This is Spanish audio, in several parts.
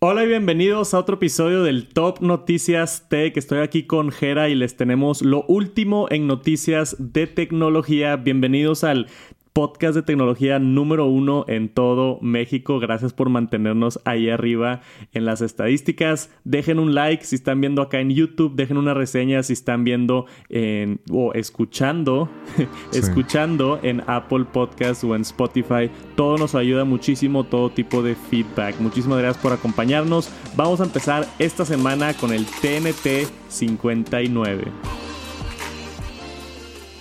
Hola y bienvenidos a otro episodio del Top Noticias Tech. Estoy aquí con Jera y les tenemos lo último en noticias de tecnología. Bienvenidos al podcast de tecnología número uno en todo México. Gracias por mantenernos ahí arriba en las estadísticas. Dejen un like si están viendo acá en YouTube. Dejen una reseña si están viendo en, o escuchando, escuchando en Apple Podcast o en Spotify. Todo nos ayuda muchísimo, todo tipo de feedback. Muchísimas gracias por acompañarnos. Vamos a empezar esta semana con el TNT 59.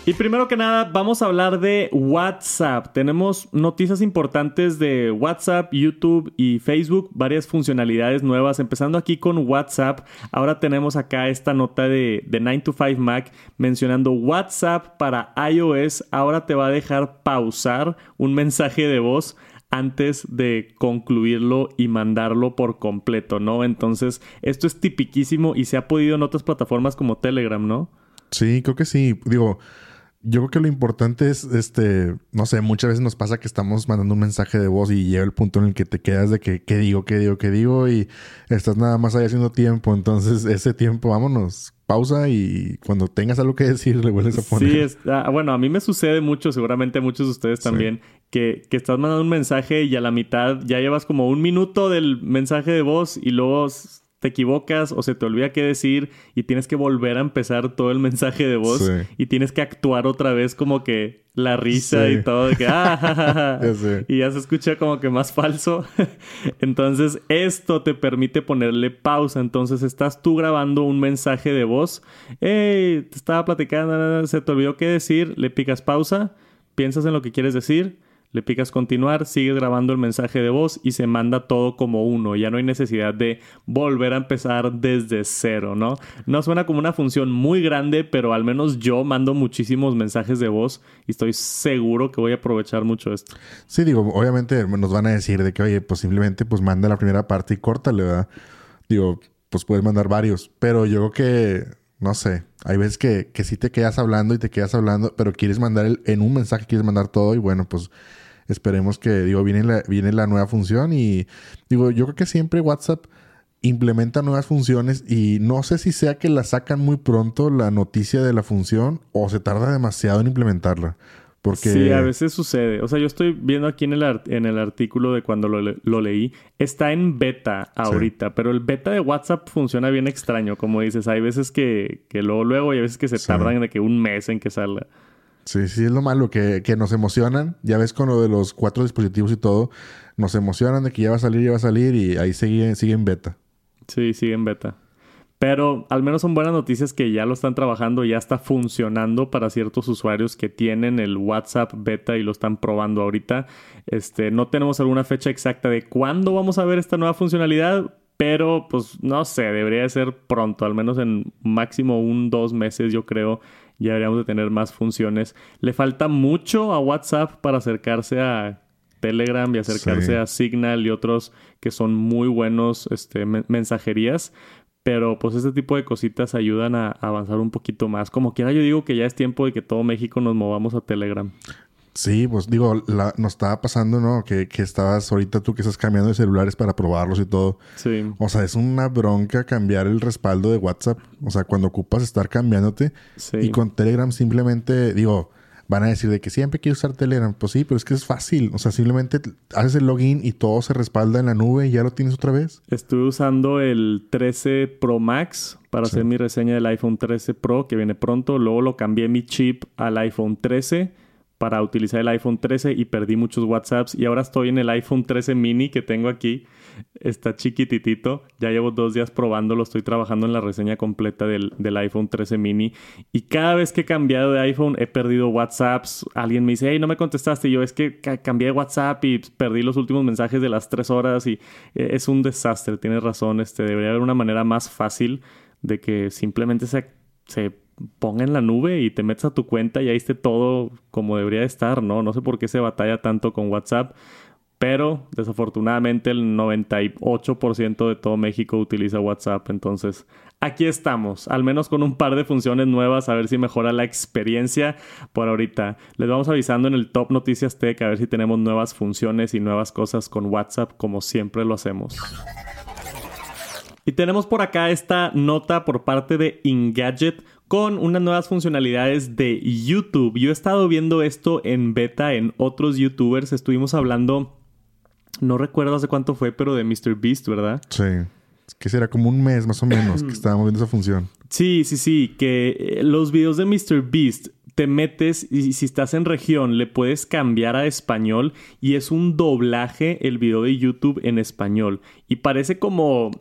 Y primero que nada, vamos a hablar de WhatsApp. Tenemos noticias importantes de WhatsApp, YouTube y Facebook, varias funcionalidades nuevas. Empezando aquí con WhatsApp, ahora tenemos acá esta nota de, de 9 to 5 Mac mencionando WhatsApp para iOS. Ahora te va a dejar pausar un mensaje de voz antes de concluirlo y mandarlo por completo, ¿no? Entonces, esto es tipiquísimo y se ha podido en otras plataformas como Telegram, ¿no? Sí, creo que sí. Digo, yo creo que lo importante es, este, no sé, muchas veces nos pasa que estamos mandando un mensaje de voz y llega el punto en el que te quedas de que, ¿qué digo, qué digo, qué digo? Y estás nada más ahí haciendo tiempo. Entonces, ese tiempo, vámonos, pausa y cuando tengas algo que decir, le vuelves a poner. Sí, ah, bueno, a mí me sucede mucho, seguramente a muchos de ustedes también, que, que estás mandando un mensaje y a la mitad ya llevas como un minuto del mensaje de voz y luego te equivocas o se te olvida qué decir y tienes que volver a empezar todo el mensaje de voz y tienes que actuar otra vez como que la risa y todo de que ah, y ya se escucha como que más falso. entonces esto te permite ponerle pausa. Entonces estás tú grabando un mensaje de voz, hey, te estaba platicando, se te olvidó qué decir, le picas pausa, piensas en lo que quieres decir le picas continuar, sigues grabando el mensaje de voz y se manda todo como uno. Ya no hay necesidad de volver a empezar desde cero, ¿no? No suena como una función muy grande, pero al menos yo mando muchísimos mensajes de voz y estoy seguro que voy a aprovechar mucho esto. Sí, digo, obviamente nos van a decir de que, oye, posiblemente pues manda la primera parte y córtale, ¿verdad? Digo, pues puedes mandar varios, pero yo creo que no sé, hay veces que, que sí te quedas hablando y te quedas hablando, pero quieres mandar en un mensaje, quieres mandar todo y bueno, pues esperemos que, digo, viene la, viene la nueva función y digo, yo creo que siempre WhatsApp implementa nuevas funciones y no sé si sea que la sacan muy pronto la noticia de la función o se tarda demasiado en implementarla. Porque... Sí, a veces sucede. O sea, yo estoy viendo aquí en el, en el artículo de cuando lo, leí. Está en beta ahorita, pero el beta de WhatsApp funciona bien extraño. Como dices, hay veces que, que luego, luego y hay veces que se tardan de que un mes en que salga. Sí, sí, es lo malo, que, que, nos emocionan. Ya ves con lo de los cuatro dispositivos y todo. Nos emocionan de que ya va a salir, ya va a salir y ahí sigue, sigue en beta. Sí, sigue en beta. Pero al menos son buenas noticias que ya lo están trabajando, ya está funcionando para ciertos usuarios que tienen el WhatsApp beta y lo están probando ahorita. Este, no tenemos alguna fecha exacta de cuándo vamos a ver esta nueva funcionalidad, pero pues no sé, debería ser pronto, al menos en máximo un, dos meses yo creo ya deberíamos de tener más funciones. Le falta mucho a WhatsApp para acercarse a Telegram y acercarse a Signal y otros que son muy buenos este, mensajerías. Pero pues este tipo de cositas ayudan a avanzar un poquito más. Como quiera yo digo que ya es tiempo de que todo México nos movamos a Telegram. Sí, pues digo, la, nos estaba pasando, ¿no? Que, que, estabas ahorita tú que estás cambiando de celulares para probarlos y todo. Sí. O sea, es una bronca cambiar el respaldo de WhatsApp. O sea, cuando ocupas estar cambiándote. Sí. Y con Telegram simplemente, digo, van a decir de que siempre quiero usar Telegram. Pues sí, pero es que es fácil. O sea, simplemente haces el login y todo se respalda en la nube y ya lo tienes otra vez. Estuve usando el 13 Pro Max para hacer mi reseña del iPhone 13 Pro que viene pronto. Luego lo cambié mi chip al iPhone 13 para utilizar el iPhone 13 y perdí muchos WhatsApps y ahora estoy en el iPhone 13 mini que tengo aquí. Está chiquititito. Ya llevo dos días probándolo. Estoy trabajando en la reseña completa del, iPhone 13 mini. Y cada vez que he cambiado de iPhone he perdido WhatsApps. Alguien me dice, hey, no me contestaste. Y yo, es que cambié de WhatsApp y perdí los últimos mensajes de las tres horas y eh, es un desastre. Tienes razón. Este, debería haber una manera más fácil de que simplemente se ponga en la nube y te metes a tu cuenta y ahí esté todo como debería estar, ¿no? No sé por qué se batalla tanto con WhatsApp, pero desafortunadamente el 98% de todo México utiliza WhatsApp, entonces aquí estamos, al menos con un par de funciones nuevas, a ver si mejora la experiencia por ahorita. Les vamos avisando en el Top Noticias Tech a ver si tenemos nuevas funciones y nuevas cosas con WhatsApp como siempre lo hacemos. Y tenemos por acá esta nota por parte de Engadget con unas nuevas funcionalidades de YouTube. Yo he estado viendo esto en beta en otros YouTubers. Estuvimos hablando, no recuerdo hace cuánto fue, pero de MrBeast, ¿verdad? Sí. Que será como un mes más o menos que estábamos viendo esa función. Sí, sí, sí. Que eh, los videos de MrBeast te metes y si estás en región le puedes cambiar a español y es un doblaje el video de YouTube en español. Y parece como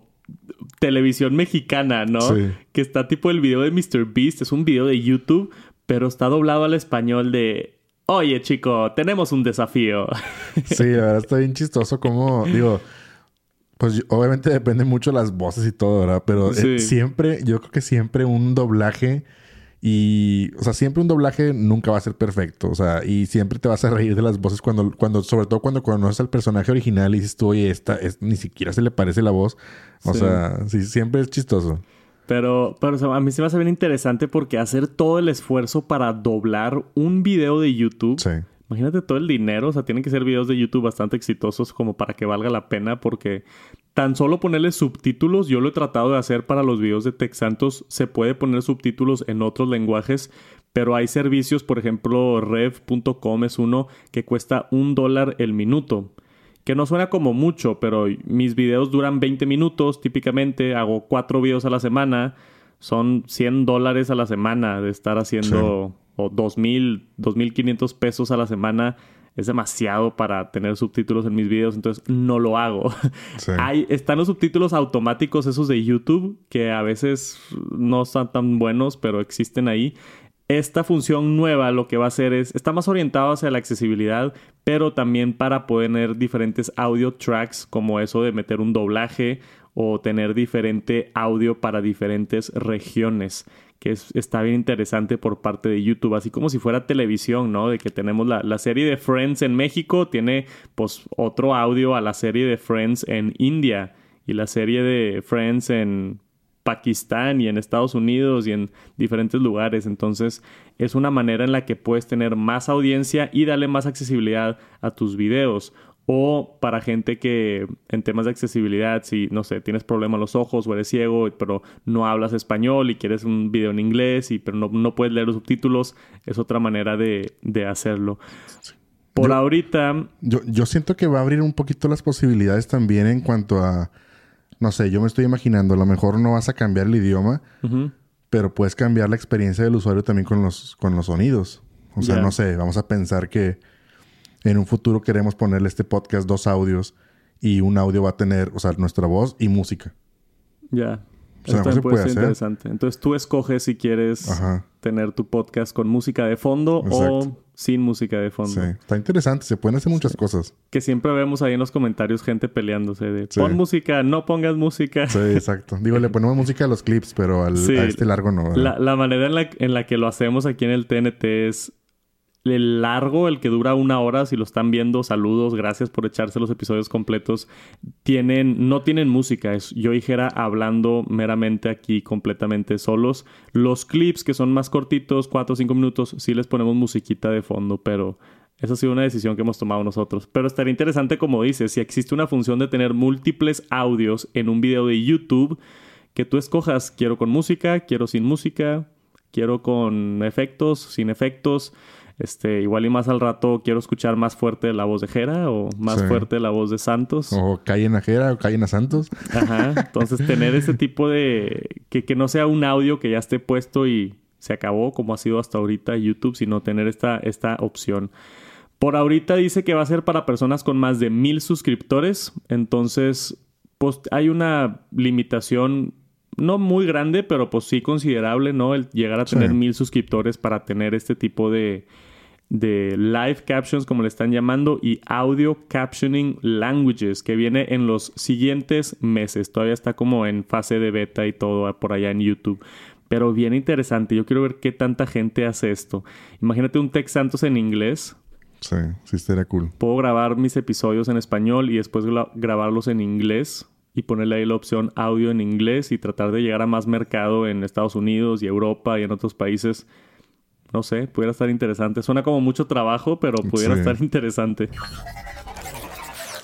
televisión mexicana, ¿no? Sí. Que está tipo el video de Mr. Beast, es un video de YouTube, pero está doblado al español de, oye chico, tenemos un desafío. Sí, la verdad está bien chistoso como, digo, pues obviamente depende mucho de las voces y todo, ¿verdad? Pero eh, siempre, yo creo que siempre un doblaje y, o sea, siempre un doblaje nunca va a ser perfecto. O sea, y siempre te vas a reír de las voces cuando, cuando sobre todo cuando conoces al personaje original y dices tú, oye, esta es, ni siquiera se le parece la voz. O sea, sí, siempre es chistoso. Pero, pero a mí se me hace bien interesante porque hacer todo el esfuerzo para doblar un video de YouTube. Sí. Imagínate todo el dinero, o sea, tienen que ser videos de YouTube bastante exitosos como para que valga la pena porque tan solo ponerle subtítulos, yo lo he tratado de hacer para los videos de Tech Santos, se puede poner subtítulos en otros lenguajes, pero hay servicios, por ejemplo, rev.com es uno que cuesta un dólar el minuto que no suena como mucho, pero mis videos duran 20 minutos típicamente, hago cuatro videos a la semana, son 100 dólares a la semana de estar haciendo, o 2.000, 2.500 pesos a la semana, es demasiado para tener subtítulos en mis videos, entonces no lo hago. Hay, están los subtítulos automáticos esos de YouTube, que a veces no están tan buenos, pero existen ahí. Esta función nueva lo que va a hacer es, está más orientado hacia la accesibilidad, pero también para poder tener diferentes audio tracks, como eso de meter un doblaje o tener diferente audio para diferentes regiones, que está bien interesante por parte de YouTube, así como si fuera televisión, ¿no? De que tenemos la, la serie de Friends en México, tiene pues otro audio a la serie de Friends en India y la serie de Friends en Pakistán y en Estados Unidos y en diferentes lugares. Entonces es una manera en la que puedes tener más audiencia y darle más accesibilidad a tus videos. O para gente que en temas de accesibilidad, si no sé, tienes problemas en los ojos o eres ciego, pero no hablas español y quieres un video en inglés, y, pero no, puedes leer los subtítulos, es otra manera de, hacerlo. Por ahorita. Yo, yo siento que va a abrir un poquito las posibilidades también en cuanto a no sé, yo me estoy imaginando, a lo mejor no vas a cambiar el idioma, pero puedes cambiar la experiencia del usuario también con los, con los sonidos. O sea, no sé, vamos a pensar que en un futuro queremos ponerle este podcast dos audios y un audio va a tener, o sea, nuestra voz y música. Ya. O sea, Esto puede ser interesante. Entonces tú escoges si quieres tener tu podcast con música de fondo o sin música de fondo. Sí, está interesante, se pueden hacer muchas cosas. Que siempre vemos ahí en los comentarios gente peleándose de pon música, no pongas música. Sí, exacto. Digo, le ponemos música a los clips, pero al, a este largo no. La, la, manera en la, en la que lo hacemos aquí en el TNT es el largo, el que dura una hora, si lo están viendo, saludos, gracias por echarse los episodios completos. Tienen, no tienen música, yo y hablando meramente aquí completamente solos. Los clips que son más cortitos, 4 o 5 minutos, sí les ponemos musiquita de fondo, pero esa ha sido una decisión que hemos tomado nosotros. Pero estaría interesante, como dices, si existe una función de tener múltiples audios en un video de YouTube, que tú escojas, quiero con música, quiero sin música, quiero con efectos, sin efectos. Este, igual y más al rato quiero escuchar más fuerte la voz de Jera o más fuerte la voz de Santos. O callen a Jera o callen a Santos. Ajá. Entonces tener ese tipo de... Que, que no sea un audio que ya esté puesto y se acabó como ha sido hasta ahorita YouTube, sino tener esta, esta opción. Por ahorita dice que va a ser para personas con más de mil suscriptores. Entonces, pues hay una limitación no muy grande, pero pues sí considerable, ¿no? El llegar a tener mil suscriptores para tener este tipo de, de live captions, como le están llamando, y audio captioning languages, que viene en los siguientes meses. Todavía está como en fase de beta y todo por allá en YouTube. Pero bien interesante. Yo quiero ver qué tanta gente hace esto. Imagínate un Tex Santos en inglés. Sí, sí estaría cool. Puedo grabar mis episodios en español y después grabarlos en inglés y ponerle ahí la opción audio en inglés y tratar de llegar a más mercado en Estados Unidos y Europa y en otros países. No sé, pudiera estar interesante. Suena como mucho trabajo, pero pudiera estar interesante.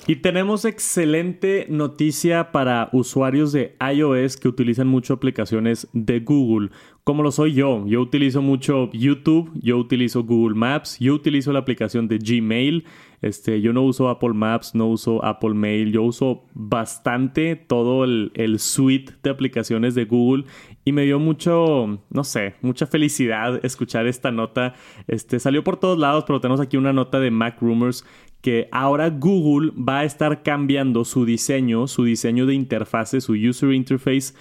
Y tenemos excelente noticia para usuarios de iOS que utilizan mucho aplicaciones de Google, como lo soy yo. Yo utilizo mucho YouTube, yo utilizo Google Maps, yo utilizo la aplicación de Gmail. Este, yo no uso Apple Maps, no uso Apple Mail, yo uso bastante todo el, el suite de aplicaciones de Google y me dio mucho, no sé, mucha felicidad escuchar esta nota. Este, salió por todos lados, pero tenemos aquí una nota de Mac Rumors que ahora Google va a estar cambiando su diseño, su diseño de interfase, su user interface,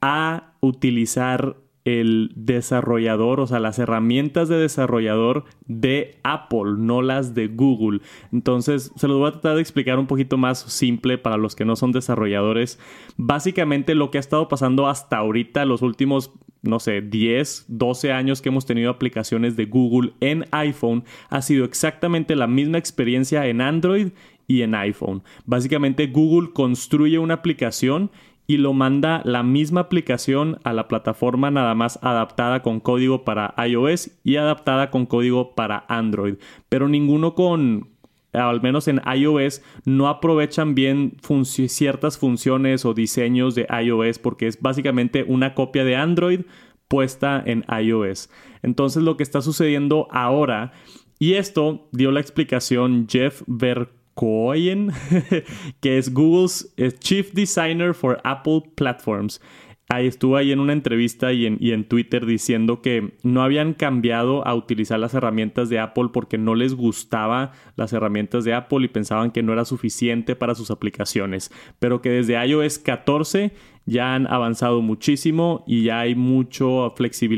a utilizar el desarrollador, o sea, las herramientas de desarrollador de Apple, no las de Google. Entonces, se los voy a tratar de explicar un poquito más simple para los que no son desarrolladores. Básicamente lo que ha estado pasando hasta ahorita, los últimos, no sé, 10, 12 años que hemos tenido aplicaciones de Google en iPhone, ha sido exactamente la misma experiencia en Android y en iPhone. Básicamente Google construye una aplicación y lo manda la misma aplicación a la plataforma nada más adaptada con código para iOS y adaptada con código para Android. Pero ninguno con, al menos en iOS, no aprovechan bien ciertas funciones o diseños de iOS porque es básicamente una copia de Android puesta en iOS. Entonces lo que está sucediendo ahora, y esto dio la explicación Jeff Ver Cohen, que es Google's eh, Chief Designer for Apple Platforms. Ahí estuvo ahí en una entrevista y en, y en, Twitter diciendo que no habían cambiado a utilizar las herramientas de Apple porque no les gustaba las herramientas de Apple y pensaban que no era suficiente para sus aplicaciones, pero que desde iOS 14 ya han avanzado muchísimo y ya hay mucho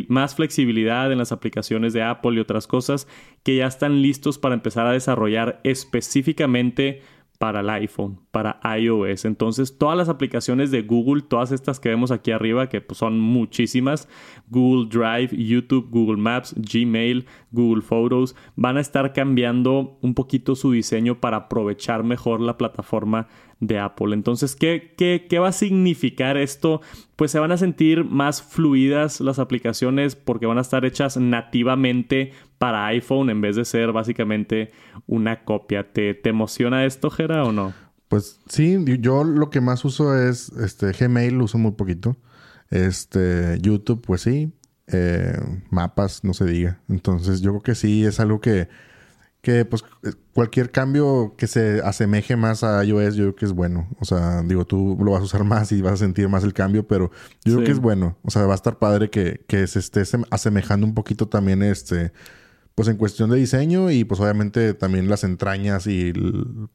más flexibilidad en las aplicaciones de Apple y otras cosas que ya están listos para empezar a desarrollar específicamente para el iPhone, para iOS. Entonces, todas las aplicaciones de Google, todas estas que vemos aquí arriba, que pues, son muchísimas, Google Drive, YouTube, Google Maps, Gmail, Google Photos, van a estar cambiando un poquito su diseño para aprovechar mejor la plataforma de Apple. Entonces, ¿qué, qué, qué va a significar esto? Pues se van a sentir más fluidas las aplicaciones porque van a estar hechas nativamente para iPhone en vez de ser básicamente una copia. ¿Te, te emociona esto, Jera, o no? Pues sí, yo lo que más uso es este Gmail, uso muy poquito. Este, YouTube, pues sí. Eh, mapas, no se diga. Entonces, yo creo que sí es algo que, que pues cualquier cambio que se asemeje más a iOS, yo creo que es bueno. O sea, digo, tú lo vas a usar más y vas a sentir más el cambio, pero yo creo que es bueno. O sea, va a estar padre que, que se esté asemejando un poquito también este pues en cuestión de diseño y pues obviamente también las entrañas y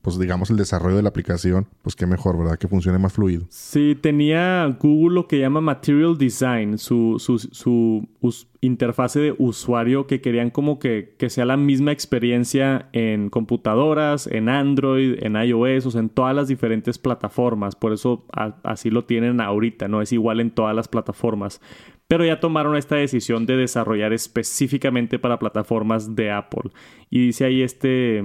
pues digamos el desarrollo de la aplicación, pues qué mejor, ¿verdad? Que funcione más fluido. Sí, tenía Google lo que llama Material Design, su, su, su interfase de usuario que querían como que, que, sea la misma experiencia en computadoras, en Android, en iOS, o sea, en todas las diferentes plataformas. Por eso así lo tienen ahorita, no es igual en todas las plataformas pero ya tomaron esta decisión de desarrollar específicamente para plataformas de Apple. Y dice ahí este,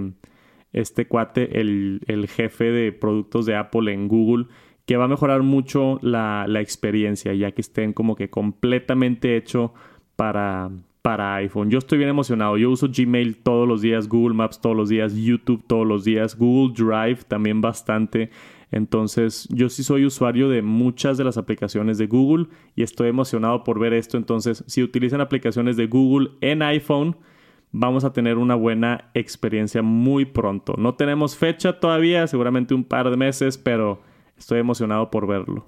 este cuate, el, jefe de productos de Apple en Google, que va a mejorar mucho la, experiencia, ya que estén como que completamente hecho para, para iPhone. Yo estoy bien emocionado. Yo uso Gmail todos los días, Google Maps todos los días, YouTube todos los días, Google Drive también bastante. Entonces, yo sí soy usuario de muchas de las aplicaciones de Google y estoy emocionado por ver esto. Entonces, si utilizan aplicaciones de Google en iPhone, vamos a tener una buena experiencia muy pronto. No tenemos fecha todavía, seguramente un par de meses, pero estoy emocionado por verlo.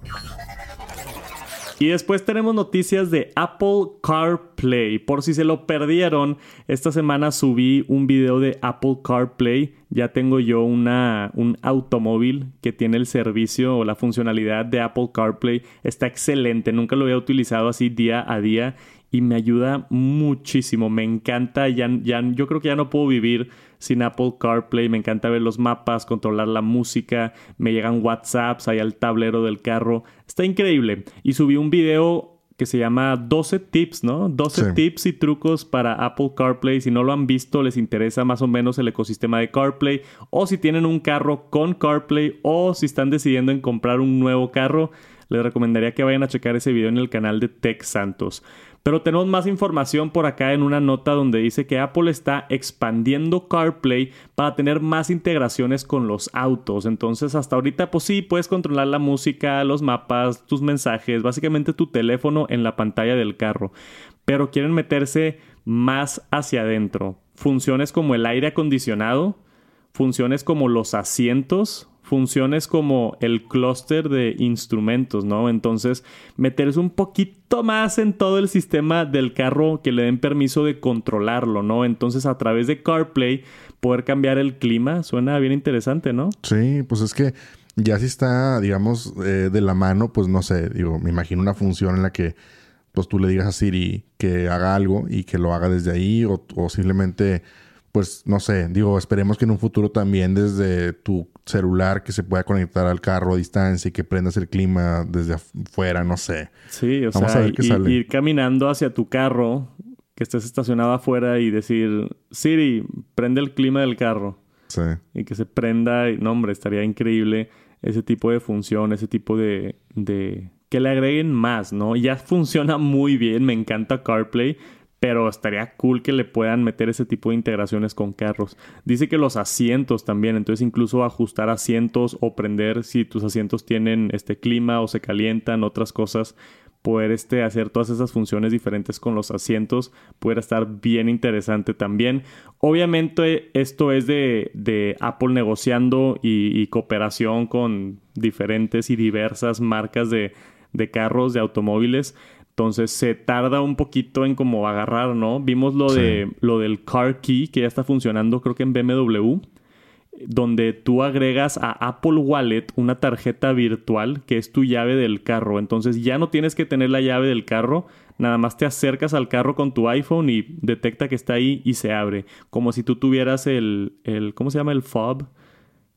Y después tenemos noticias de Apple CarPlay. Por si se lo perdieron, esta semana subí un video de Apple CarPlay. Ya tengo yo una, un automóvil que tiene el servicio o la funcionalidad de Apple CarPlay. Está excelente, nunca lo había utilizado así día a día y me ayuda muchísimo. Me encanta, ya, ya, yo creo que ya no puedo vivir sin Apple CarPlay. Me encanta ver los mapas, controlar la música, me llegan WhatsApps ahí al tablero del carro. Está increíble. Y subí un video que se llama 12 tips, ¿no? 12 tips y trucos para Apple CarPlay. Si no lo han visto, les interesa más o menos el ecosistema de CarPlay. O si tienen un carro con CarPlay o si están decidiendo en comprar un nuevo carro les recomendaría que vayan a checar ese video en el canal de Tech Santos. Pero tenemos más información por acá en una nota donde dice que Apple está expandiendo CarPlay para tener más integraciones con los autos. Entonces, hasta ahorita, pues sí, puedes controlar la música, los mapas, tus mensajes, básicamente tu teléfono en la pantalla del carro. Pero quieren meterse más hacia adentro. Funciones como el aire acondicionado, funciones como los asientos, funciones como el clúster de instrumentos, ¿no? Entonces, meterse un poquito más en todo el sistema del carro que le den permiso de controlarlo, ¿no? Entonces, a través de CarPlay, poder cambiar el clima, suena bien interesante, ¿no? Sí, pues es que ya si está, digamos, eh, de la mano, pues no sé, digo, me imagino una función en la que pues tú le digas a Siri que haga algo y que lo haga desde ahí o, o simplemente pues no sé, digo, esperemos que en un futuro también desde tu celular que se pueda conectar al carro a distancia y que prendas el clima desde afuera, no sé. Sí, o sea, ir caminando hacia tu carro, que estés estacionado afuera y decir, Siri, prende el clima del carro. Sí. Y que se prenda, y, no hombre, estaría increíble ese tipo de función, ese tipo de, de... que le agreguen más, ¿no? Ya funciona muy bien, me encanta CarPlay, pero estaría cool que le puedan meter ese tipo de integraciones con carros. Dice que los asientos también, entonces incluso ajustar asientos o prender si tus asientos tienen este clima o se calientan, otras cosas, poder este, hacer todas esas funciones diferentes con los asientos, puede estar bien interesante también. Obviamente esto es de, Apple negociando y, cooperación con diferentes y diversas marcas de, de carros, de automóviles. Entonces se tarda un poquito en como agarrar, ¿no? Vimos lo de lo del car key que ya está funcionando, creo que en BMW, donde tú agregas a Apple Wallet una tarjeta virtual que es tu llave del carro. Entonces ya no tienes que tener la llave del carro, nada más te acercas al carro con tu iPhone y detecta que está ahí y se abre, como si tú tuvieras el el ¿cómo se llama? el fob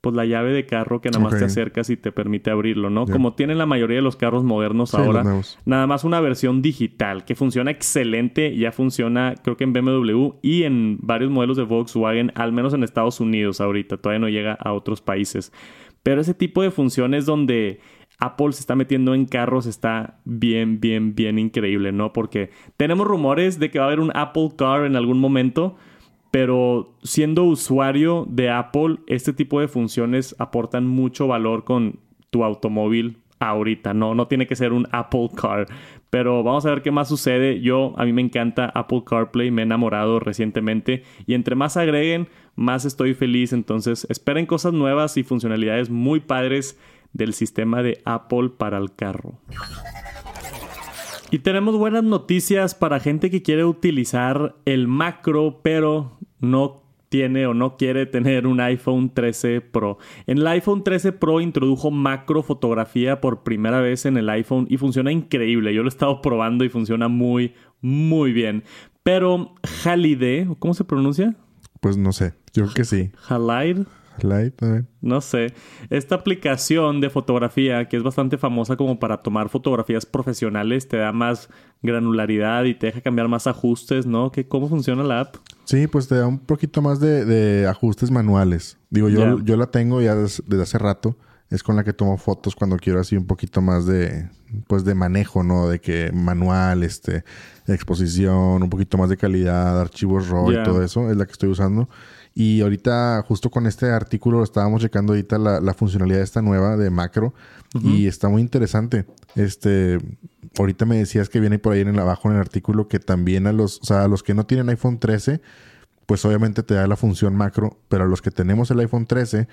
pues la llave de carro que nada más te acercas y te permite abrirlo, ¿no? Como tienen la mayoría de los carros modernos ahora, nada más una versión digital que funciona excelente, ya funciona creo que en BMW y en varios modelos de Volkswagen, al menos en Estados Unidos ahorita, todavía no llega a otros países. Pero ese tipo de funciones donde Apple se está metiendo en carros está bien, bien, bien increíble, ¿no? Porque tenemos rumores de que va a haber un Apple Car en algún momento, pero siendo usuario de Apple, este tipo de funciones aportan mucho valor con tu automóvil ahorita, no, no tiene que ser un Apple Car, pero vamos a ver qué más sucede. Yo, a mí me encanta Apple CarPlay, me he enamorado recientemente y entre más agreguen, más estoy feliz, entonces esperen cosas nuevas y funcionalidades muy padres del sistema de Apple para el carro. Y tenemos buenas noticias para gente que quiere utilizar el macro, pero no tiene o no quiere tener un iPhone 13 Pro. En el iPhone 13 Pro introdujo macro fotografía por primera vez en el iPhone y funciona increíble. Yo lo he estado probando y funciona muy, muy bien. Pero Halide, ¿cómo se pronuncia? Pues no sé, yo creo que sí. Halide. No sé. Esta aplicación de fotografía, que es bastante famosa como para tomar fotografías profesionales, te da más granularidad y te deja cambiar más ajustes, ¿no? ¿Qué, ¿Cómo funciona la app? Sí, pues te da un poquito más de, ajustes manuales. Digo, yo, yo la tengo ya desde, hace rato. Es con la que tomo fotos cuando quiero así un poquito más de, pues de manejo, ¿no? De que manual, este, exposición, un poquito más de calidad, archivos RAW y todo eso. Es la que estoy usando. Y ahorita, justo con este artículo, estábamos checando ahorita la, funcionalidad de esta nueva de macro. Y está muy interesante. Este, ahorita me decías que viene por ahí en el abajo en el artículo que también a los, o sea, a los que no tienen iPhone 13, pues obviamente te da la función macro, pero a los que tenemos el iPhone 13,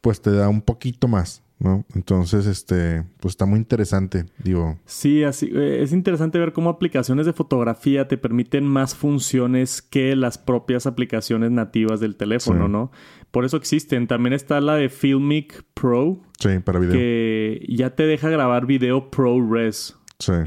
pues te da un poquito más. ¿No? Entonces, este, pues está muy interesante, digo. Sí, así eh, es interesante ver cómo aplicaciones de fotografía te permiten más funciones que las propias aplicaciones nativas del teléfono, ¿no? Por eso existen. También está la de Filmic Pro. Sí, para video. Que ya te deja grabar video ProRes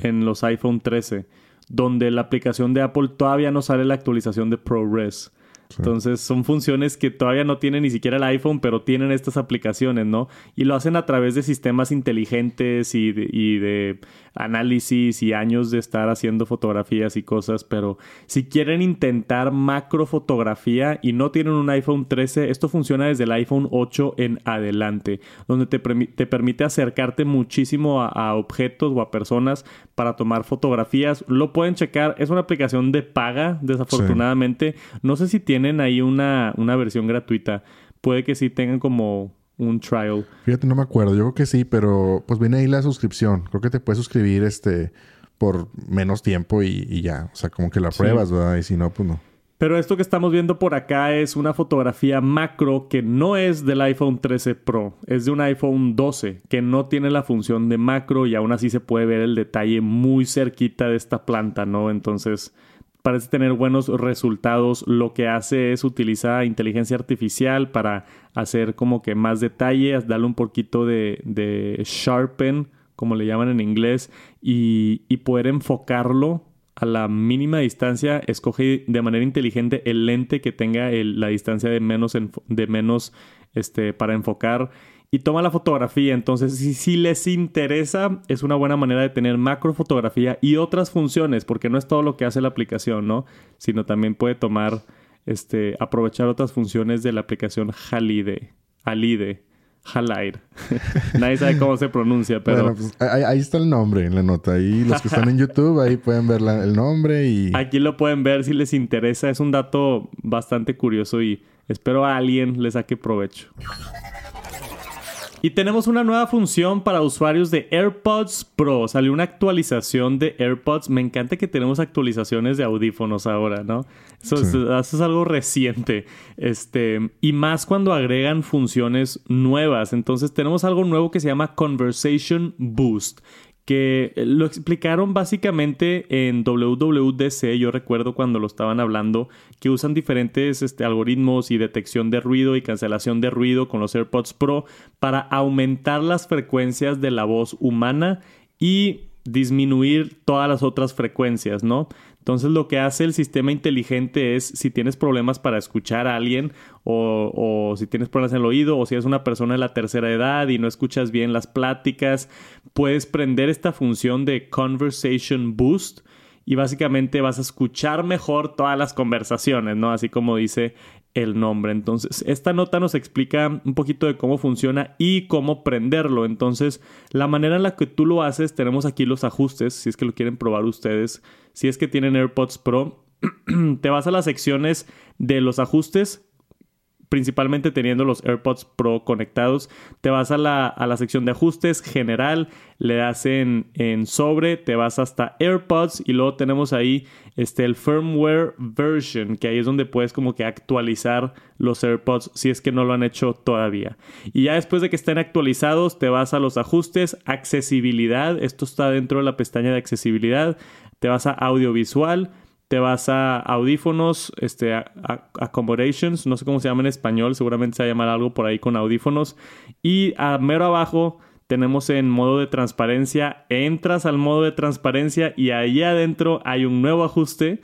en los iPhone 13, donde la aplicación de Apple todavía no sale la actualización de ProRes. Entonces son funciones que todavía no tiene ni siquiera el iPhone, pero tienen estas aplicaciones, ¿no? Y lo hacen a través de sistemas inteligentes y de, análisis y años de estar haciendo fotografías y cosas, pero si quieren intentar macrofotografía y no tienen un iPhone 13, esto funciona desde el iPhone 8 en adelante, donde te, te permite acercarte muchísimo a, objetos o a personas para tomar fotografías. Lo pueden checar, es una aplicación de paga, desafortunadamente. No sé si tienen ahí una, una versión gratuita. Puede que sí tengan como un trial. Fíjate, no me acuerdo. Yo creo que sí, pero pues viene ahí la suscripción. Creo que te puedes suscribir este por menos tiempo y, ya. O sea, como que la pruebas, ¿verdad? Y si no, pues no. Pero esto que estamos viendo por acá es una fotografía macro que no es del iPhone 13 Pro, es de un iPhone 12 que no tiene la función de macro y aún así se puede ver el detalle muy cerquita de esta planta, ¿no? Entonces parece tener buenos resultados. Lo que hace es utilizar inteligencia artificial para hacer como que más detalles, darle un poquito de, sharpen, como le llaman en inglés, y, y poder enfocarlo a la mínima distancia, escoge de manera inteligente el lente que tenga la distancia de menos, de menos este, para enfocar y toma la fotografía. Entonces, si, si, les interesa, es una buena manera de tener macrofotografía y otras funciones, porque no es todo lo que hace la aplicación, ¿no? Sino también puede tomar, este, aprovechar otras funciones de la aplicación Halide. Halide. Halide. Nadie sabe cómo se pronuncia, pero... Bueno, pues, ahí, está el nombre en la nota. Ahí los que están en YouTube, ahí pueden ver el nombre y... Aquí lo pueden ver si les interesa. Es un dato bastante curioso y espero a alguien le saque provecho. Y tenemos una nueva función para usuarios de AirPods Pro. Salió una actualización de AirPods. Me encanta que tenemos actualizaciones de audífonos ahora, ¿no? Eso, es, algo reciente. Este, y más cuando agregan funciones nuevas. Entonces tenemos algo nuevo que se llama Conversation Boost que eh, lo explicaron básicamente en WWDC, yo recuerdo cuando lo estaban hablando, que usan diferentes este, algoritmos y detección de ruido y cancelación de ruido con los AirPods Pro para aumentar las frecuencias de la voz humana y disminuir todas las otras frecuencias, ¿no? Entonces lo que hace el sistema inteligente es si tienes problemas para escuchar a alguien o, si tienes problemas en el oído o si eres una persona de la tercera edad y no escuchas bien las pláticas, puedes prender esta función de Conversation Boost y básicamente vas a escuchar mejor todas las conversaciones, ¿no? Así como dice el nombre. Entonces, esta nota nos explica un poquito de cómo funciona y cómo prenderlo. Entonces, la manera en la que tú lo haces, tenemos aquí los ajustes, si es que lo quieren probar ustedes, si es que tienen AirPods Pro, te vas a las secciones de los ajustes principalmente teniendo los AirPods Pro conectados, te vas a la, a la sección de ajustes general, le das en, en, sobre, te vas hasta AirPods y luego tenemos ahí este, el firmware version, que ahí es donde puedes como que actualizar los AirPods si es que no lo han hecho todavía. Y ya después de que estén actualizados, te vas a los ajustes, accesibilidad, esto está dentro de la pestaña de accesibilidad, te vas a audiovisual, te vas a audífonos, este, accommodations, no sé cómo se llama en español, seguramente se va a llamar algo por ahí con audífonos. Y a mero abajo tenemos en modo de transparencia, entras al modo de transparencia y ahí adentro hay un nuevo ajuste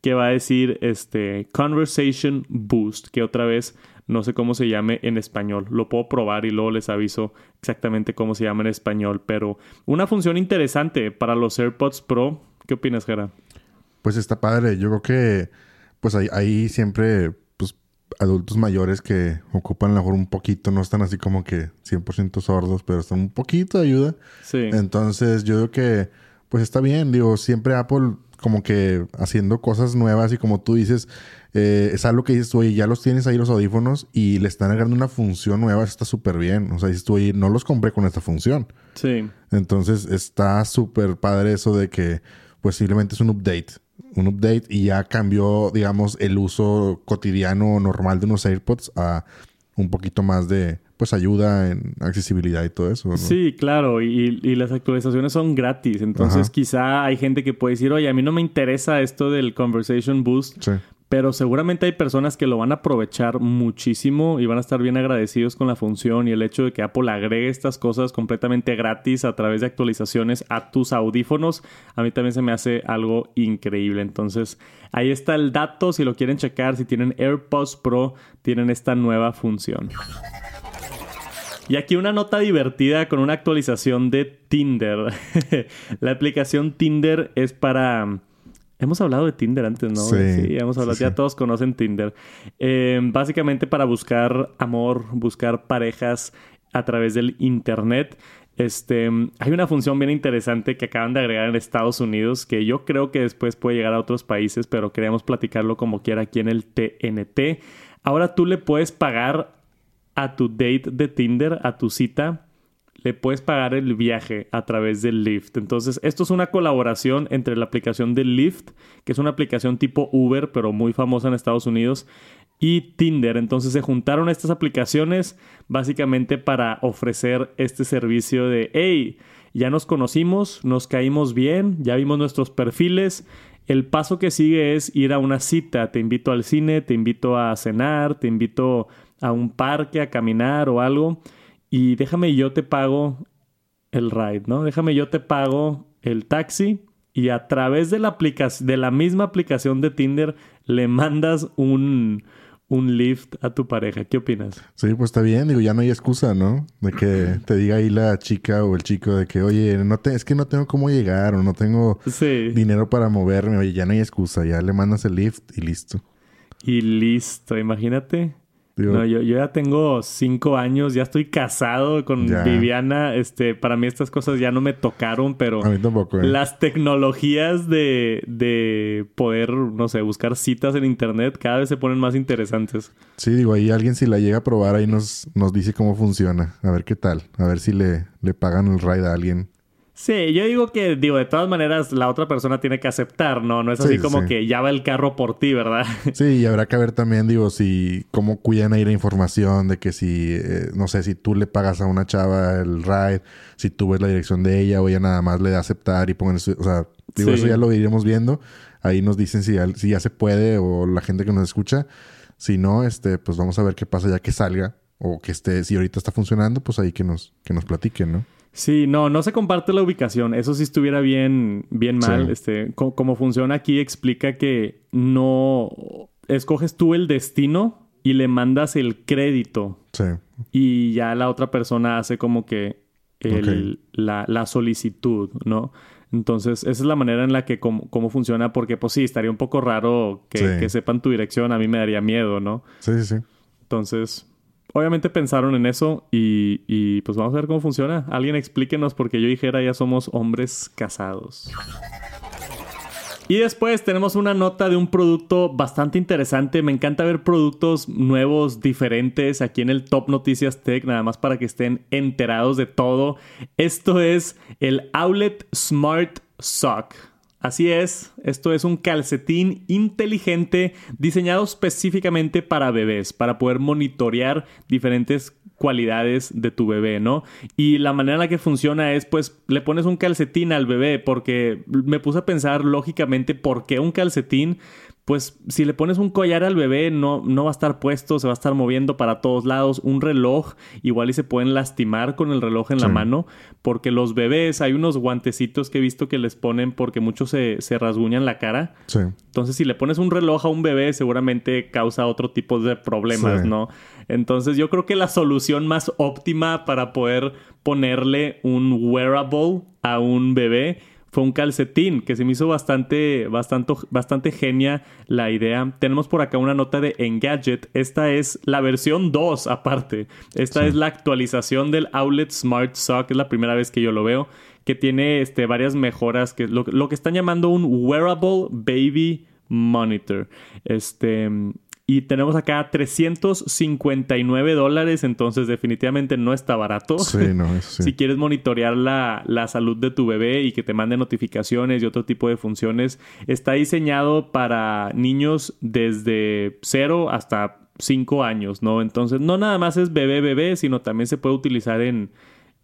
que va a decir este Conversation Boost, que otra vez no sé cómo se llame en español. Lo puedo probar y luego les aviso exactamente cómo se llama en español, pero una función interesante para los AirPods Pro. ¿Qué opinas, Jara? Pues está padre. Yo creo que pues hay, siempre pues adultos mayores que ocupan a lo mejor un poquito, no están así como que 100% sordos, pero están un poquito de ayuda. Sí. Entonces yo creo que pues está bien, digo, siempre Apple como que haciendo cosas nuevas y como tú dices, eh, es algo que dices oye, ya los tienes ahí los audífonos y le están agregando una función nueva, está súper bien. O sea, dices tú, oye, no los compré con esta función. Sí. Entonces está súper padre eso de que pues simplemente es un update un update y ya cambió, digamos, el uso cotidiano normal de unos AirPods a un poquito más de, pues, ayuda en accesibilidad y todo eso. Sí, claro, y, las actualizaciones son gratis, entonces quizá hay gente que puede decir, oye, a mí no me interesa esto del Conversation Boost, pero seguramente hay personas que lo van a aprovechar muchísimo y van a estar bien agradecidos con la función y el hecho de que Apple agregue estas cosas completamente gratis a través de actualizaciones a tus audífonos, a mí también se me hace algo increíble. Entonces, ahí está el dato, si lo quieren checar, si tienen AirPods Pro, tienen esta nueva función. Y aquí una nota divertida con una actualización de Tinder. la aplicación Tinder es para Hemos hablado de Tinder antes, ¿no? Sí, hemos hablado, ya todos conocen Tinder. Eh, básicamente para buscar amor, buscar parejas a través del Internet. Este, hay una función bien interesante que acaban de agregar en Estados Unidos que yo creo que después puede llegar a otros países, pero queríamos platicarlo como quiera aquí en el TNT. Ahora tú le puedes pagar a tu date de Tinder, a tu cita, le puedes pagar el viaje a través del Lyft. Entonces, esto es una colaboración entre la aplicación de Lyft, que es una aplicación tipo Uber, pero muy famosa en Estados Unidos, y Tinder. Entonces se juntaron estas aplicaciones básicamente para ofrecer este servicio de, hey, ya nos conocimos, nos caímos bien, ya vimos nuestros perfiles. El paso que sigue es ir a una cita. Te invito al cine, te invito a cenar, te invito a un parque, a caminar o algo y déjame yo te pago el ride, ¿no? Déjame yo te pago el taxi y a través de la aplicación de la misma aplicación de Tinder le mandas un un lift a tu pareja. ¿Qué opinas? Sí, pues está bien. Digo, ya no hay excusa, ¿no? De que te diga ahí la chica o el chico de que, oye, no te, es que no tengo cómo llegar o no tengo dinero para moverme. Oye, ya no hay excusa. Ya le mandas el lift y listo. Y listo. Imagínate no, yo, yo, ya tengo cinco años, ya estoy casado con Viviana. Este, para mí estas cosas ya no me tocaron, pero a mí tampoco, ¿eh? las tecnologías de, de poder, no sé, buscar citas en internet cada vez se ponen más interesantes. Sí, digo, ahí alguien si la llega a probar ahí nos, nos dice cómo funciona. A ver qué tal. A ver si le, le pagan el ride a alguien. Sí, yo digo que, digo, de todas maneras, la otra persona tiene que aceptar, ¿no? No es así como que ya va el carro por ti, ¿verdad? Sí, y habrá que ver también, digo, si, cómo cuidan ahí la información de que si, eh, no sé, si tú le pagas a una chava el ride, si tú ves la dirección de ella o ella nada más le da aceptar y pongan, o sea, digo, eso ya lo iremos viendo. Ahí nos dicen si ya, si ya se puede o la gente que nos escucha. Si no, este, pues vamos a ver qué pasa ya que salga o que esté, si ahorita está funcionando, pues ahí que nos, que nos platiquen, ¿no? Sí, no, no se comparte la ubicación. Eso sí estuviera bien, bien mal. Este, como funciona aquí, explica que no escoges tú el destino y le mandas el crédito. Sí. Y ya la otra persona hace como que la, solicitud, ¿no? Entonces, esa es la manera en la que cómo, funciona, porque pues sí, estaría un poco raro que, que, sepan tu dirección, a mí me daría miedo, ¿no? Sí, sí, sí. Entonces, obviamente pensaron en eso y, pues vamos a ver cómo funciona. Alguien explíquenos porque yo y Jera ya somos hombres casados. Y después tenemos una nota de un producto bastante interesante. Me encanta ver productos nuevos, diferentes aquí en el Top Noticias Tech, nada más para que estén enterados de todo. Esto es el Outlet Smart Sock. Así es, esto es un calcetín inteligente diseñado específicamente para bebés, para poder monitorear diferentes cualidades de tu bebé, ¿no? Y la manera en la que funciona es, pues, le pones un calcetín al bebé, porque me puse a pensar lógicamente por qué un calcetín pues si le pones un collar al bebé no, no va a estar puesto, se va a estar moviendo para todos lados. Un reloj, igual y se pueden lastimar con el reloj en la mano, porque los bebés, hay unos guantecitos que he visto que les ponen porque muchos se, se rasguñan la cara. Sí. Entonces si le pones un reloj a un bebé seguramente causa otro tipo de problemas, ¿no? Entonces yo creo que la solución más óptima para poder ponerle un wearable a un bebé fue un calcetín que se me hizo bastante, bastante, bastante genia la idea. Tenemos por acá una nota de Engadget. Esta es la versión 2 aparte. Esta es la actualización del Outlet Smart Sock. Es la primera vez que yo lo veo. Que tiene este, varias mejoras. Que lo, lo que están llamando un Wearable Baby Monitor. Este y tenemos acá 359 dólares, entonces definitivamente no está barato. Sí, no, sí. si quieres monitorear la, la, salud de tu bebé y que te mande notificaciones y otro tipo de funciones, está diseñado para niños desde 0 hasta 5 años, ¿no? Entonces no nada más es bebé bebé, sino también se puede utilizar en,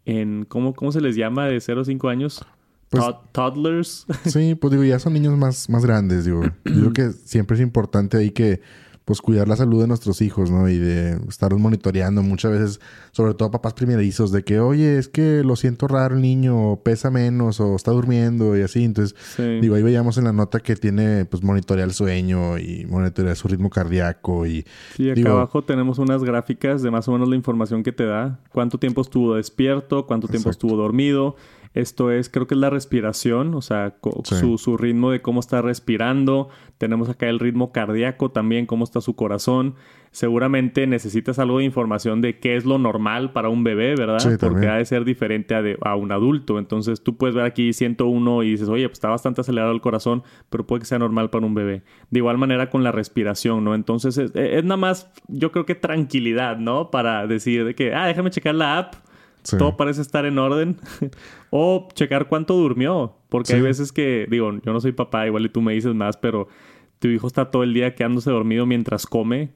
en ¿cómo, cómo se les llama de 0 a 5 años? Pues- Tod- toddlers. Sí, pues digo, ya son niños más, más grandes, digo. Yo creo que siempre es importante ahí que, pues, cuidar la salud de nuestros hijos, ¿no? Y de estarlos monitoreando muchas veces, sobre todo papás primerizos, de que, oye, es que lo siento raro el niño, o pesa menos, o está durmiendo, y así. Entonces, Sí. digo, ahí veíamos en la nota que tiene, pues, monitorear el sueño y monitorear su ritmo cardíaco y... Sí, acá Digo- abajo tenemos unas gráficas de más o menos la información que te da. Cuánto tiempo estuvo despierto, cuánto tiempo Exacto. estuvo dormido. Esto es, creo que es la respiración, o sea, Sí. su, su ritmo de cómo está respirando. Tenemos acá el ritmo cardíaco también, cómo está su corazón. Seguramente necesitas algo de información de qué es lo normal para un bebé, ¿verdad? Sí, Porque ha de ser diferente a, de- a un adulto. Entonces tú puedes ver aquí 101 y dices, oye, pues está bastante acelerado el corazón, pero puede que sea normal para un bebé. De igual manera con la respiración, ¿no? Entonces es, es nada más, yo creo que tranquilidad, ¿no? Para decir de que, ah, déjame checar la app. Sí. Todo parece estar en orden. o checar cuánto durmió. Porque hay veces que, digo, yo no soy papá, igual y tú me dices más, pero tu hijo está todo el día quedándose dormido mientras come.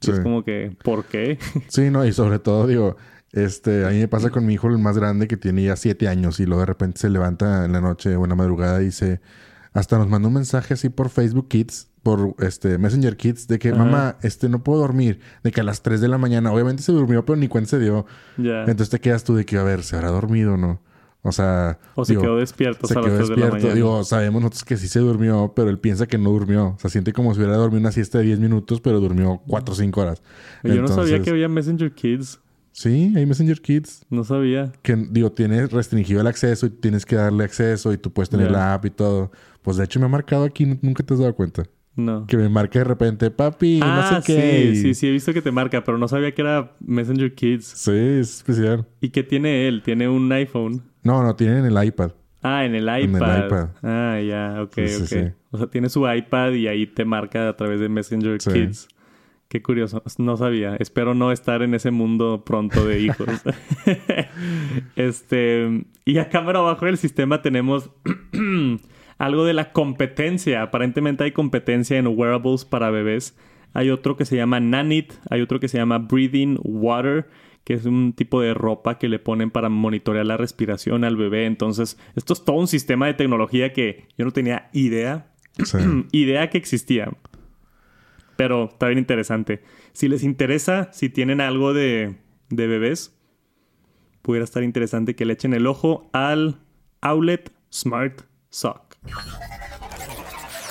Sí. Es como que, ¿por qué? Sí, no, y sobre todo, digo, este, a mí me pasa con mi hijo, el más grande, que tiene ya siete años, y luego de repente se levanta en la noche o en la madrugada y dice, hasta nos manda un mensaje así por Facebook Kids, por este Messenger Kids, de que Ajá. mamá, este, no puedo dormir, de que a las 3 de la mañana, obviamente se durmió, pero ni cuenta se dio. ya. Entonces te quedas tú de que, a ver, ¿se habrá dormido o no? O sea, o se digo, quedó despierto se a las quedó 3 de la despierto. mañana. Digo, sabemos nosotros que sí se durmió, pero él piensa que no durmió. O sea, siente como si hubiera dormido una siesta de 10 minutos, pero durmió 4 o 5 horas. Yo no sabía que había Messenger Kids. Sí, hay Messenger Kids. No sabía. Que, digo, tienes restringido el acceso y tienes que darle acceso y tú puedes tener la app y todo. Pues de hecho me ha marcado aquí, nunca te has dado cuenta. No. Que me marca de repente, papi, ah, no sé qué. sí, sí, sí, he visto que te marca, pero no sabía que era Messenger Kids. Sí, es especial. ¿Y qué tiene él? ¿Tiene un iPhone? No, no, tienen el iPad. Ah, en el el iPad. iPad. Ah, ya, ok, Sí, sí, ok. sí. O sea, tiene su iPad y ahí te marca a través de Messenger Sí. Kids. Qué curioso. No sabía. Espero no estar en ese mundo pronto de hijos. este. Y a cámara abajo del sistema tenemos algo de la competencia. Aparentemente hay competencia en wearables para bebés. Hay otro que se llama Nanit. Hay otro que se llama Breathing Water. Que es un tipo de ropa que le ponen para monitorear la respiración al bebé. Entonces, esto es todo un sistema de tecnología que yo no tenía idea Sí. idea que existía. Pero está bien interesante. Si les interesa, si tienen algo de, de bebés, pudiera estar interesante que le echen el ojo al Outlet Smart Sock.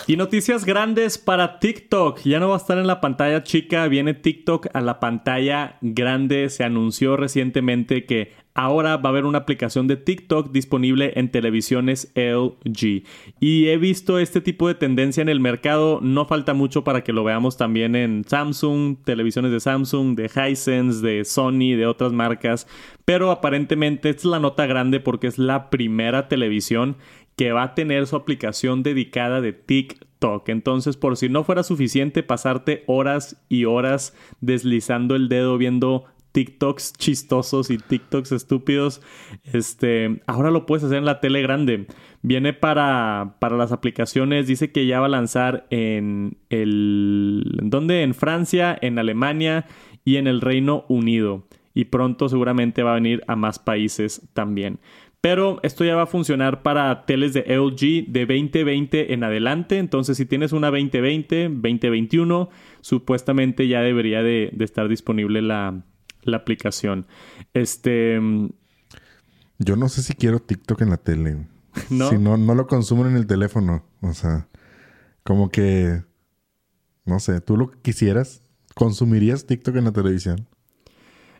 Y noticias grandes para TikTok. Ya no va a estar en la pantalla chica, viene TikTok a la pantalla grande. Se anunció recientemente que ahora va a haber una aplicación de TikTok disponible en televisiones LG. Y he visto este tipo de tendencia en el mercado. No falta mucho para que lo veamos también en Samsung, televisiones de Samsung, de Hisense, de Sony, de otras marcas. Pero aparentemente esta es la nota grande porque es la primera televisión que va a tener su aplicación dedicada de TikTok. Entonces, por si no fuera suficiente pasarte horas y horas deslizando el dedo viendo TikToks chistosos y TikToks estúpidos, este, ahora lo puedes hacer en la tele grande. Viene para, para las aplicaciones, dice que ya va a lanzar en el... ¿Dónde? En Francia, en Alemania y en el Reino Unido. Y pronto seguramente va a venir a más países también. Pero esto ya va a funcionar para teles de LG de 2020 en adelante. Entonces, si tienes una 2020, 2021, supuestamente ya debería de, de estar disponible la, la aplicación. Este. Yo no sé si quiero TikTok en la tele. ¿No? Si no, no lo consumen en el teléfono. O sea, como que... No sé, ¿tú lo quisieras? ¿Consumirías TikTok en la televisión?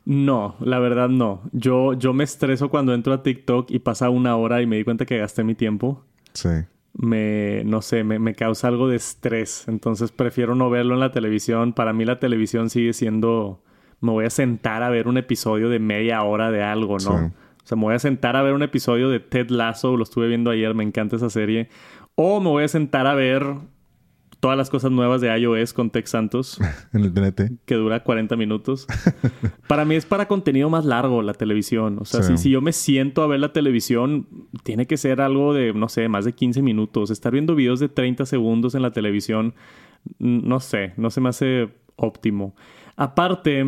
No, la verdad no. Yo, yo me estreso cuando entro a TikTok y pasa una hora y me di cuenta que gasté mi tiempo. Sí. me, no sé, me, me causa algo de estrés. Entonces prefiero no verlo en la televisión. Para mí la televisión sigue siendo, me voy a sentar a ver un episodio de media hora de algo, ¿no? Sí. O sea, me voy a sentar a ver un episodio de Ted Lasso, lo estuve viendo ayer, me encanta esa serie. O me voy a sentar a ver todas las cosas nuevas de iOS con Tex Santos, En el TNT. que dura 40 minutos. para mí es para contenido más largo la televisión. O sea, Sí. si, si yo me siento a ver la televisión, tiene que ser algo de, no sé, más de 15 minutos. Estar viendo videos de 30 segundos en la televisión, no sé, no se me hace óptimo. Aparte,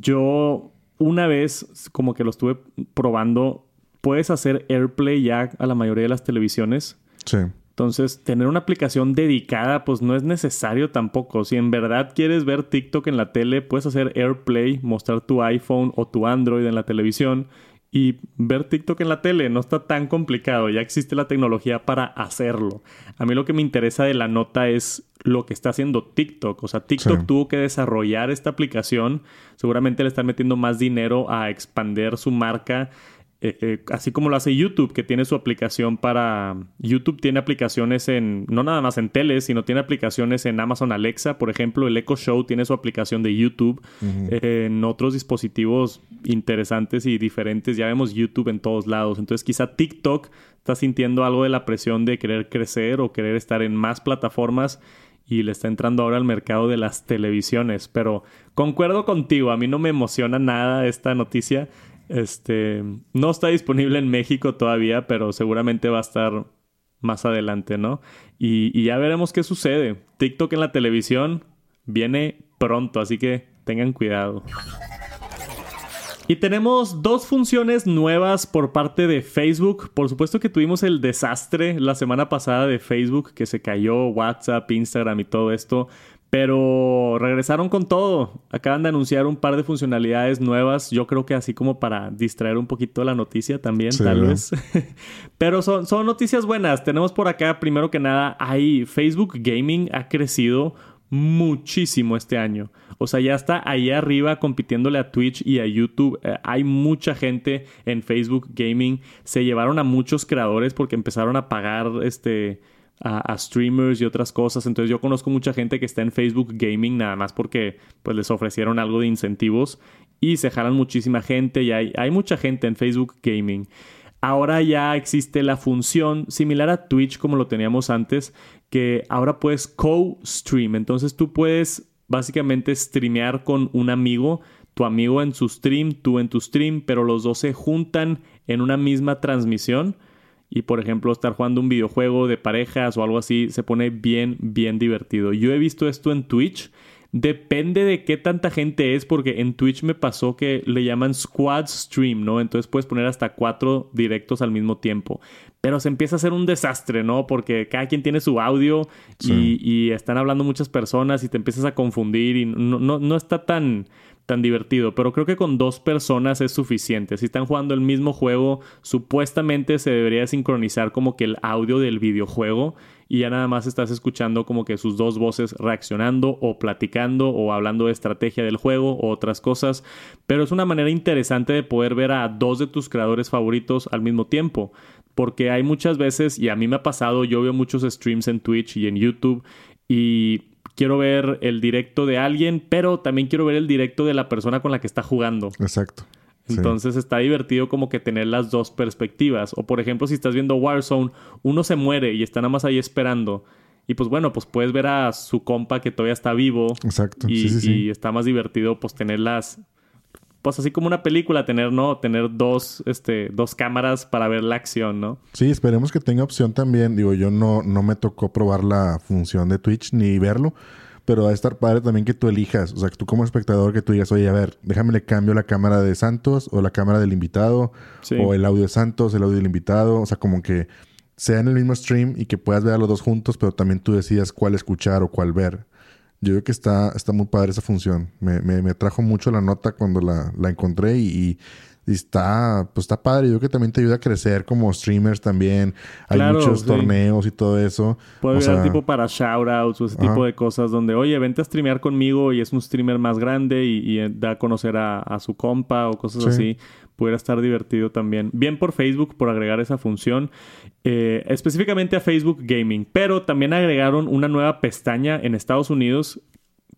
yo una vez como que lo estuve probando puedes hacer AirPlay ya a la mayoría de las televisiones. Sí. Entonces, tener una aplicación dedicada, pues no es necesario tampoco. Si en verdad quieres ver TikTok en la tele, puedes hacer AirPlay, mostrar tu iPhone o tu Android en la televisión y ver TikTok en la tele. No está tan complicado, ya existe la tecnología para hacerlo. A mí lo que me interesa de la nota es lo que está haciendo TikTok. O sea, TikTok tuvo que desarrollar esta aplicación. Seguramente le están metiendo más dinero a expander su marca eh, eh, así como lo hace YouTube, que tiene su aplicación para... YouTube tiene aplicaciones en, no nada más en tele, sino tiene aplicaciones en Amazon Alexa, por ejemplo, el Echo Show tiene su aplicación de YouTube, eh, en otros dispositivos interesantes y diferentes, ya vemos YouTube en todos lados, entonces quizá TikTok está sintiendo algo de la presión de querer crecer o querer estar en más plataformas y le está entrando ahora al mercado de las televisiones, pero concuerdo contigo, a mí no me emociona nada esta noticia. Este no está disponible en México todavía, pero seguramente va a estar más adelante, ¿no? Y, ya veremos qué sucede. TikTok en la televisión viene pronto, así que tengan cuidado. Y tenemos dos funciones nuevas por parte de Facebook. Por supuesto que tuvimos el desastre la semana pasada de Facebook, que se cayó WhatsApp, Instagram y todo esto. Pero regresaron con todo. Acaban de anunciar un par de funcionalidades nuevas. Yo creo que así como para distraer un poquito la noticia también, tal vez. Pero son, son noticias buenas. Tenemos por acá, primero que nada, hay Facebook Gaming ha crecido muchísimo este año. O sea, ya está ahí arriba compitiéndole a Twitch y a YouTube. Eh, hay mucha gente en Facebook Gaming. Se llevaron a muchos creadores porque empezaron a pagar este a, streamers y otras cosas. Entonces yo conozco mucha gente que está en Facebook Gaming nada más porque pues les ofrecieron algo de incentivos y se jalan muchísima gente y hay, hay mucha gente en Facebook Gaming. Ahora ya existe la función similar a Twitch como lo teníamos antes, que ahora puedes co-stream. Entonces tú puedes básicamente streamear con un amigo, tu amigo en su stream, tú en tu stream, pero los dos se juntan en una misma transmisión y por ejemplo estar jugando un videojuego de parejas o algo así se pone bien, bien divertido. Yo he visto esto en Twitch. Depende de qué tanta gente es, porque en Twitch me pasó que le llaman squad stream, ¿no? Entonces puedes poner hasta cuatro directos al mismo tiempo. Pero se empieza a hacer un desastre, ¿no? Porque cada quien tiene su audio y, están hablando muchas personas y te empiezas a confundir y no, no, no está tan tan divertido, pero creo que con dos personas es suficiente. Si están jugando el mismo juego, supuestamente se debería sincronizar como que el audio del videojuego y ya nada más estás escuchando como que sus dos voces reaccionando o platicando o hablando de estrategia del juego o otras cosas, pero es una manera interesante de poder ver a dos de tus creadores favoritos al mismo tiempo, porque hay muchas veces, y a mí me ha pasado, yo veo muchos streams en Twitch y en YouTube y quiero ver el directo de alguien, pero también quiero ver el directo de la persona con la que está jugando. Exacto. Entonces está divertido como que tener las dos perspectivas. O por ejemplo, si estás viendo Warzone, uno se muere y está nada más ahí esperando. Y pues bueno, pues puedes ver a su compa que todavía está vivo. Exacto. Y, y está más divertido pues tener las, pues así como una película, tener, ¿no? Tener dos, este, dos cámaras para ver la acción, ¿no? Sí, esperemos que tenga opción también. Digo, yo no, no me tocó probar la función de Twitch ni verlo, pero va a estar padre también que tú elijas. O sea, que tú como espectador que tú digas, oye, a ver, déjame le cambio la cámara de Santos o la cámara del invitado o el audio de Santos, el audio del invitado. O sea, como que sea en el mismo stream y que puedas ver a los dos juntos, pero también tú decidas cuál escuchar o cuál ver. Yo creo que está, está muy padre esa función. Me, me, me trajo mucho la nota cuando la, la encontré y, y, está, pues está padre. Yo creo que también te ayuda a crecer como streamers también. Hay muchos torneos y todo eso. Puede haber tipo para shoutouts o ese tipo de cosas donde, oye, vente a streamear conmigo y es un streamer más grande y, y da a conocer a, a, su compa o cosas así pudiera estar divertido también. Bien por Facebook por agregar esa función, eh, específicamente a Facebook Gaming, pero también agregaron una nueva pestaña en Estados Unidos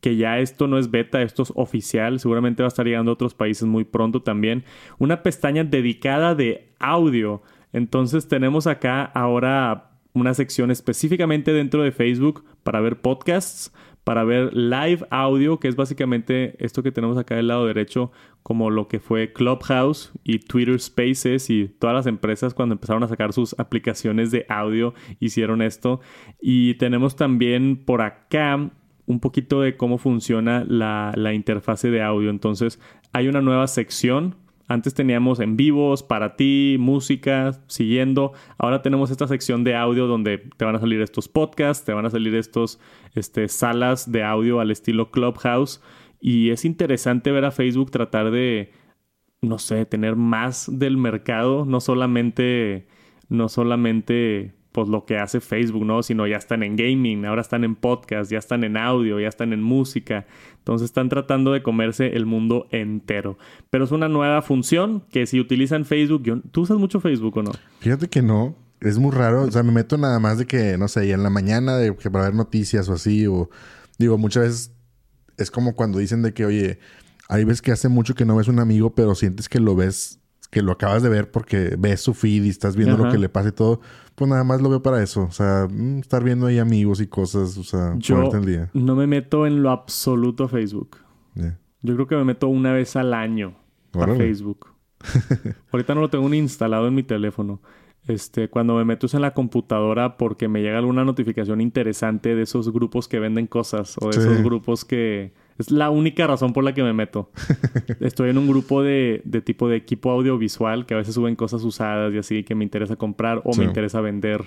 que ya esto no es beta, esto es oficial, seguramente va a estar llegando a otros países muy pronto también, una pestaña dedicada de audio. Entonces tenemos acá ahora una sección específicamente dentro de Facebook para ver podcasts, para ver live audio, que es básicamente esto que tenemos acá del lado derecho, como lo que fue Clubhouse y Twitter Spaces y todas las empresas cuando empezaron a sacar sus aplicaciones de audio hicieron esto. Y tenemos también por acá un poquito de cómo funciona la, la interfase de audio. Entonces hay una nueva sección Antes teníamos en vivos, para ti, música, siguiendo. Ahora tenemos esta sección de audio donde te van a salir estos podcasts, te van a salir estos este, salas de audio al estilo Clubhouse. Y es interesante ver a Facebook tratar de, no sé, tener más del mercado, no solamente, no solamente pues lo que hace Facebook, ¿no? Sino ya están en gaming, ahora están en podcast, ya están en audio, ya están en música. Entonces están tratando de comerse el mundo entero. Pero es una nueva función que si utilizan Facebook, ¿tú usas mucho Facebook o no? Fíjate que no. Es muy raro. O sea, me meto nada más de que, no sé, en la mañana de que para ver noticias o así. O digo, muchas veces es como cuando dicen de que, oye, hay veces que hace mucho que no ves un amigo, pero sientes que lo ves que lo acabas de ver porque ves su feed y estás viendo lo que le pasa y todo, pues nada más lo veo para eso. O sea, mm, estar viendo ahí amigos y cosas, o sea, yo el día. no me meto en lo absoluto a Facebook. Yo creo que me meto una vez al año a Facebook. Ahorita no lo tengo ni instalado en mi teléfono. Este, cuando me meto es en la computadora porque me llega alguna notificación interesante de esos grupos que venden cosas o de esos grupos que es la única razón por la que me meto. Estoy en un grupo de, de, tipo de equipo audiovisual que a veces suben cosas usadas y así que me interesa comprar o me interesa vender.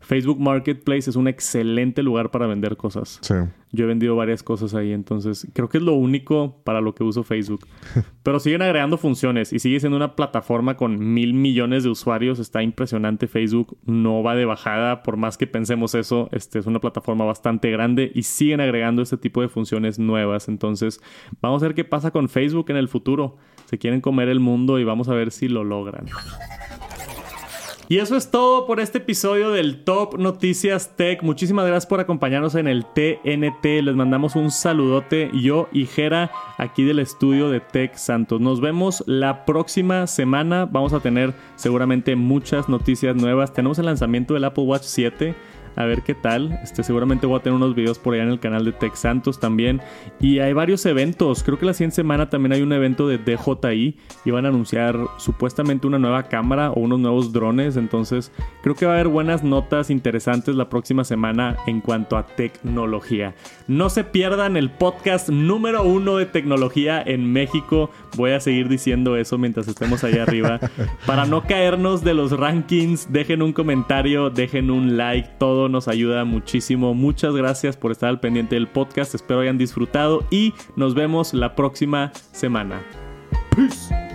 Facebook Marketplace es un excelente lugar para vender cosas. Sí. Yo he vendido varias cosas ahí, entonces creo que es lo único para lo que uso Facebook. Pero siguen agregando funciones y sigue siendo una plataforma con mil millones de usuarios. Está impresionante Facebook, no va de bajada, por más que pensemos eso, este es una plataforma bastante grande y siguen agregando este tipo de funciones nuevas. Entonces, vamos a ver qué pasa con Facebook en el futuro. Se quieren comer el mundo y vamos a ver si lo logran. Y eso es todo por este episodio del Top Noticias Tech. Muchísimas gracias por acompañarnos en el TNT. Les mandamos un saludote yo y Jera aquí del estudio de Tech Santos. Nos vemos la próxima semana. Vamos a tener seguramente muchas noticias nuevas. Tenemos el lanzamiento del Apple Watch 7 a ver qué tal. Este, seguramente voy a tener unos videos por allá en el canal de Tech Santos también. Y hay varios eventos. Creo que la siguiente semana también hay un evento de DJI y van a anunciar supuestamente una nueva cámara o unos nuevos drones. Entonces, creo que va a haber buenas notas interesantes la próxima semana en cuanto a tecnología. No se pierdan el podcast número uno de tecnología en México. Voy a seguir diciendo eso mientras estemos ahí arriba. Para no caernos de los rankings, dejen un comentario, dejen un like, todo nos ayuda muchísimo. Muchas gracias por estar al pendiente del podcast. Espero hayan disfrutado y nos vemos la próxima semana. Peace.